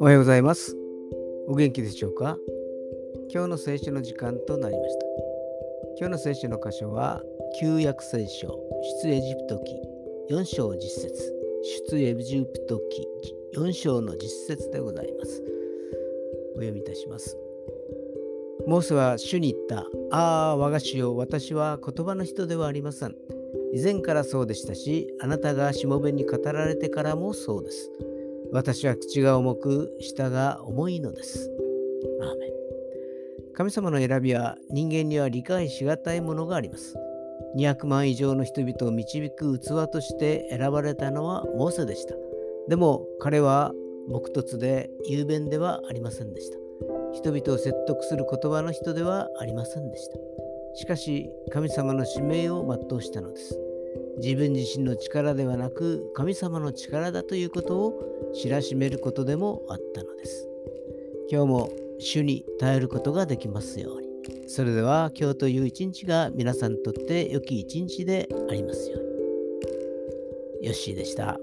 おはようございます。お元気でしょうか？今日の聖書の時間となりました。今日の聖書の箇所は、旧約聖書、出エジプト記4章実節、出エジプト記4章の実節でございます。お読みいたします。モーセは主に言った。ああ、我が主よ、私は言葉の人ではありません。以前からそうでしたし、あなたがしもべに語られてからもそうです。私は口が重く、舌が重いのです。アーメン神様の選びは人間には理解しがたいものがあります。200万以上の人々を導く器として選ばれたのはモーセでした。でも彼は木突で雄弁ではありませんでした。人々を説得する言葉の人ではありませんでした。しかし、神様の使命を全うしたのです。自分自身の力ではなく、神様の力だということを知らしめることでもあったのです。今日も主に耐えることができますように。それでは今日という一日が皆さんにとって良き一日でありますように。よッしーでした。